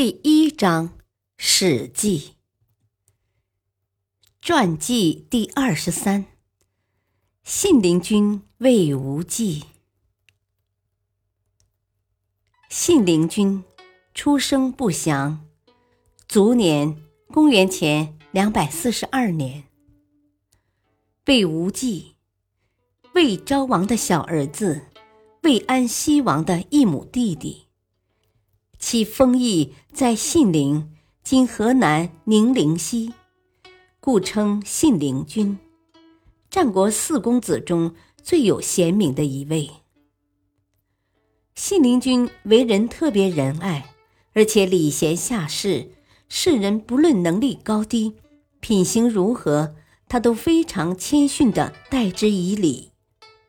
第一章《史记》传记第二十三：信陵君魏无忌。信陵君出生不详，卒年公元前两百四十二年。魏无忌，魏昭王的小儿子，魏安西王的一母弟弟。其封邑在信陵（今河南宁陵西），故称信陵君。战国四公子中最有贤名的一位。信陵君为人特别仁爱，而且礼贤下士，世人不论能力高低、品行如何，他都非常谦逊地待之以礼，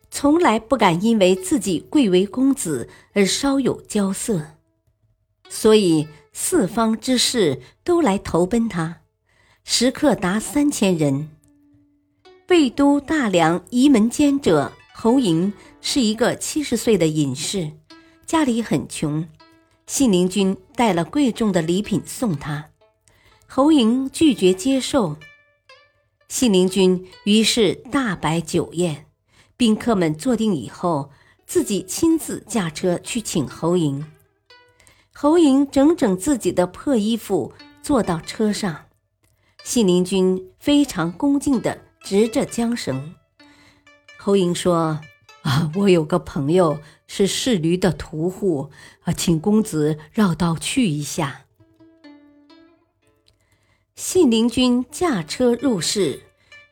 从来不敢因为自己贵为公子而稍有骄色。所以四方之士都来投奔他，食客达三千人。魏都大梁仪门监者侯嬴是一个七十岁的隐士，家里很穷。信陵君带了贵重的礼品送他，侯嬴拒绝接受。信陵君于是大摆酒宴，宾客们坐定以后，自己亲自驾车去请侯嬴。侯嬴整整自己的破衣服，坐到车上。信陵君非常恭敬地执着缰绳。侯嬴说：“啊，我有个朋友是侍驴的屠户，啊，请公子绕道去一下。”信陵君驾车入室，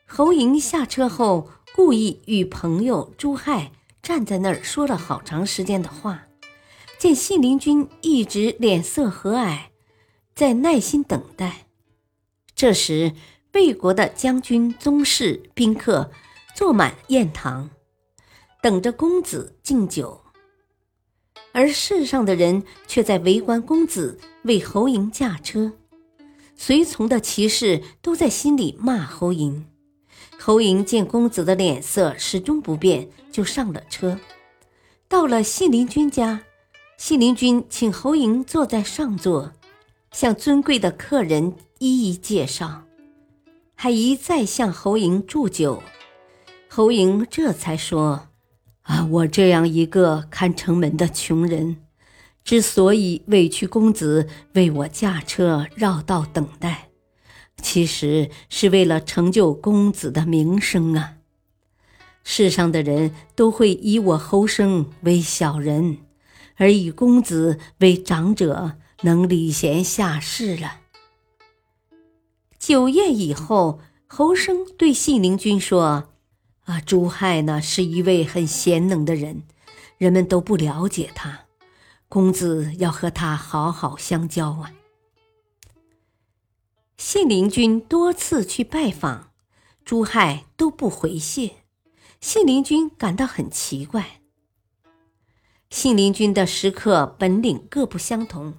侯嬴下车后，故意与朋友朱亥站在那儿说了好长时间的话。见信陵君一直脸色和蔼，在耐心等待。这时，魏国的将军、宗室、宾客坐满宴堂，等着公子敬酒，而世上的人却在围观公子为侯嬴驾车。随从的骑士都在心里骂侯嬴。侯嬴见公子的脸色始终不变，就上了车，到了信陵君家。信陵君请侯嬴坐在上座，向尊贵的客人一一介绍，还一再向侯嬴祝酒。侯嬴这才说：“啊，我这样一个看城门的穷人，之所以委屈公子为我驾车绕道等待，其实是为了成就公子的名声啊！世上的人都会以我侯生为小人。”而以公子为长者，能礼贤下士了。酒宴以后，侯生对信陵君说：“啊，朱亥呢是一位很贤能的人，人们都不了解他，公子要和他好好相交啊。”信陵君多次去拜访，朱亥都不回谢，信陵君感到很奇怪。信陵君的食客本领各不相同，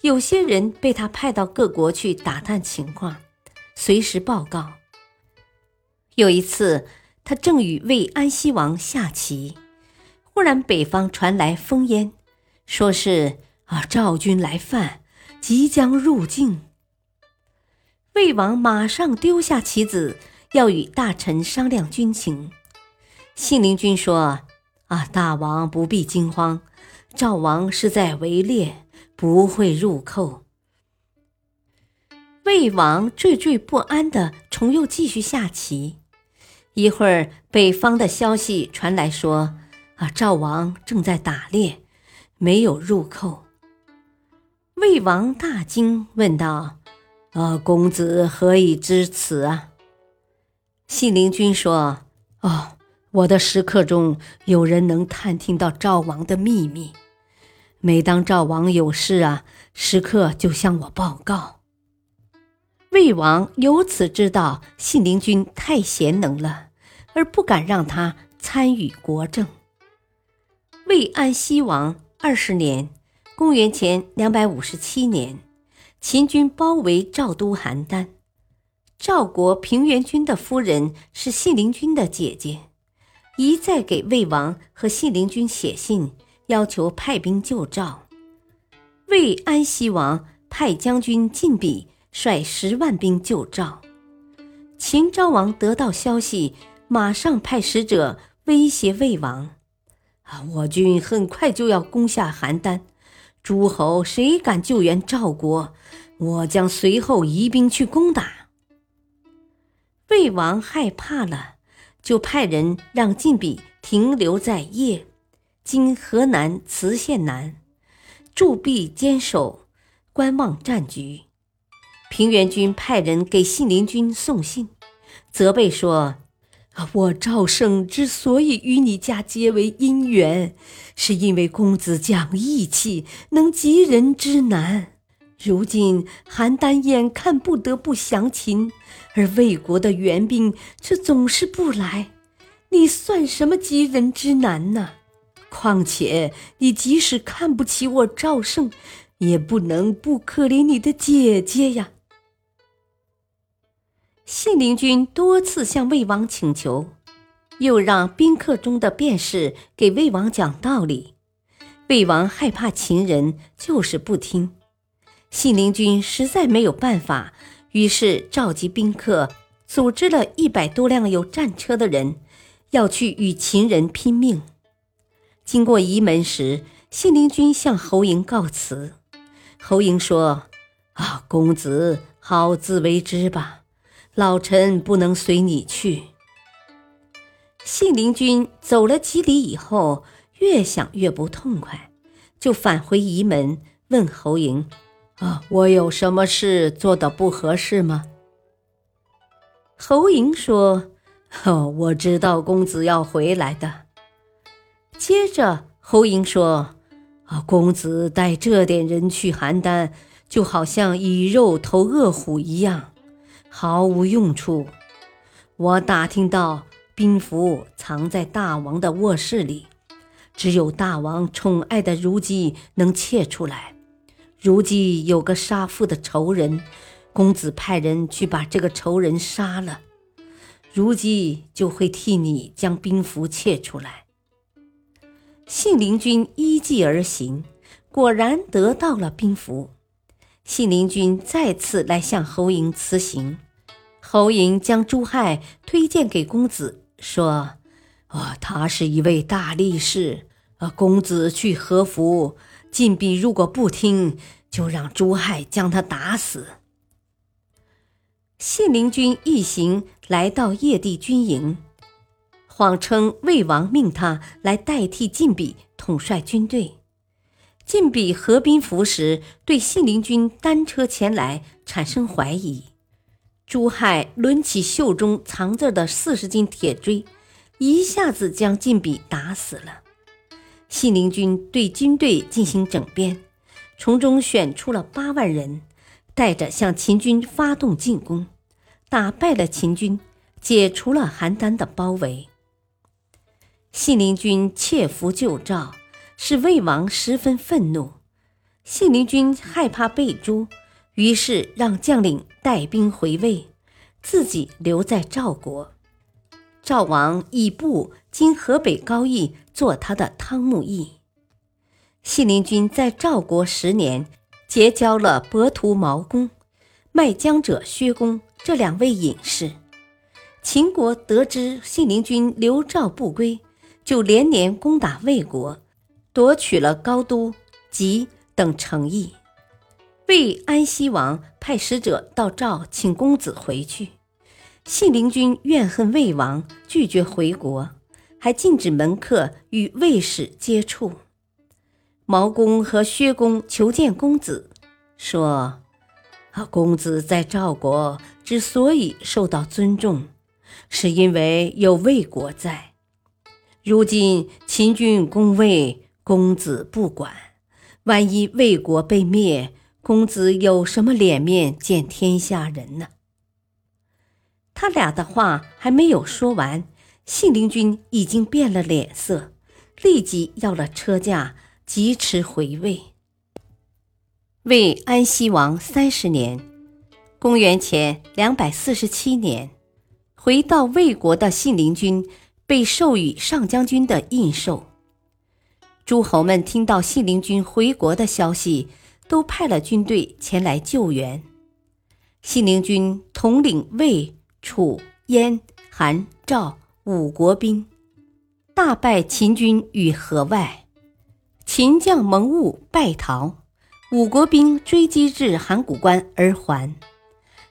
有些人被他派到各国去打探情况，随时报告。有一次，他正与魏安西王下棋，忽然北方传来风烟，说是啊赵军来犯，即将入境。魏王马上丢下棋子，要与大臣商量军情。信陵君说。啊，大王不必惊慌，赵王是在围猎，不会入寇。魏王惴惴不安的重又继续下棋。一会儿，北方的消息传来说：“啊，赵王正在打猎，没有入寇。”魏王大惊，问道：“啊，公子何以知此啊？”信陵君说：“哦。”我的食客中有人能探听到赵王的秘密，每当赵王有事啊，食客就向我报告。魏王由此知道信陵君太贤能了，而不敢让他参与国政。魏安西王二十年（公元前两百五十七年），秦军包围赵都邯郸。赵国平原君的夫人是信陵君的姐姐，一再给魏王和信陵君写信。要求派兵救赵，魏安西王派将军晋鄙率十万兵救赵。秦昭王得到消息，马上派使者威胁魏王：“啊，我军很快就要攻下邯郸，诸侯谁敢救援赵国，我将随后移兵去攻打。”魏王害怕了，就派人让晋鄙停留在邺。今河南磁县南，驻壁坚守，观望战局。平原君派人给信陵君送信，责备说：“我赵胜之所以与你家结为姻缘，是因为公子讲义气，能急人之难。如今邯郸眼看不得不降秦，而魏国的援兵却总是不来，你算什么急人之难呢？”况且，你即使看不起我赵胜，也不能不可怜你的姐姐呀。信陵君多次向魏王请求，又让宾客中的辩士给魏王讲道理。魏王害怕秦人，就是不听。信陵君实在没有办法，于是召集宾客，组织了一百多辆有战车的人，要去与秦人拼命。经过仪门时，信陵君向侯嬴告辞。侯嬴说：“啊，公子好自为之吧，老臣不能随你去。”信陵君走了几里以后，越想越不痛快，就返回仪门，问侯嬴：“啊，我有什么事做的不合适吗？”侯嬴说：“哦，我知道公子要回来的。”接着，侯嬴说：“啊，公子带这点人去邯郸，就好像以肉投恶虎一样，毫无用处。我打听到，兵符藏在大王的卧室里，只有大王宠爱的如姬能窃出来。如姬有个杀父的仇人，公子派人去把这个仇人杀了，如姬就会替你将兵符窃出来。”信陵君依计而行，果然得到了兵符。信陵君再次来向侯嬴辞行，侯嬴将朱亥推荐给公子，说：“啊，他是一位大力士，啊，公子去何服。晋鄙如果不听，就让朱亥将他打死。”信陵君一行来到邺地军营。谎称魏王命他来代替晋鄙统帅军队。晋鄙合兵符时，对信陵君单车前来产生怀疑。朱亥抡起袖中藏着的四十斤铁锥，一下子将晋鄙打死了。信陵君对军队进行整编，从中选出了八万人，带着向秦军发动进攻，打败了秦军，解除了邯郸的包围。信陵君窃符救赵，使魏王十分愤怒。信陵君害怕被诛，于是让将领带兵回魏，自己留在赵国。赵王以布经河北高邑做他的汤沐邑。信陵君在赵国十年，结交了伯图毛公、卖姜者薛公这两位隐士。秦国得知信陵君留赵不归。就连年攻打魏国，夺取了高都、吉等城邑。魏安西王派使者到赵，请公子回去。信陵君怨恨魏王，拒绝回国，还禁止门客与魏使接触。毛公和薛公求见公子，说：“啊，公子在赵国之所以受到尊重，是因为有魏国在。”如今秦军攻魏，公子不管，万一魏国被灭，公子有什么脸面见天下人呢？他俩的话还没有说完，信陵君已经变了脸色，立即要了车驾，疾驰回魏。魏安西王三十年，公元前两百四十七年，回到魏国的信陵君被授予上将军的印绶。诸侯们听到信陵君回国的消息，都派了军队前来救援。信陵君统领魏。楚、燕、韩、赵五国兵大败秦军于河外，秦将蒙兀败逃，五国兵追击至函谷关而还。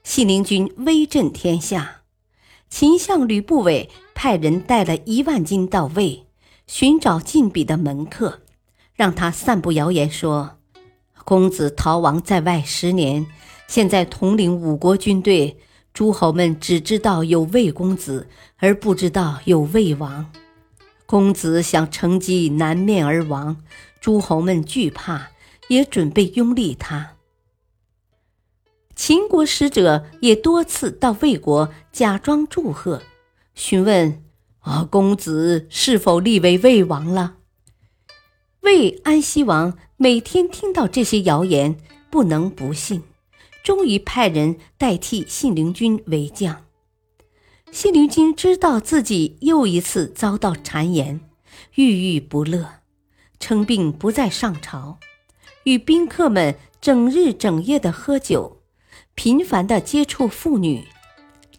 信陵君威震天下，秦相吕不韦派人带了一万金到魏，寻找晋鄙的门客，让他散布谣言说，公子逃亡在外十年，现在统领五国军队。诸侯们只知道有魏公子，而不知道有魏王。公子想乘机南面而亡，诸侯们惧怕，也准备拥立他。秦国使者也多次到魏国假装祝贺，询问：“啊，公子是否立为魏王了？”魏安西王每天听到这些谣言，不能不信。终于派人代替信陵君为将。信陵君知道自己又一次遭到谗言，郁郁不乐，称病不再上朝，与宾客们整日整夜的喝酒，频繁的接触妇女。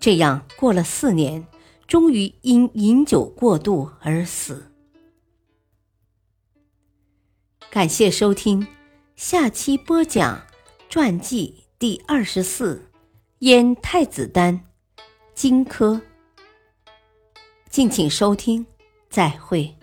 这样过了四年，终于因饮酒过度而死。感谢收听，下期播讲传记。第二十四，燕太子丹，荆轲。敬请收听，再会。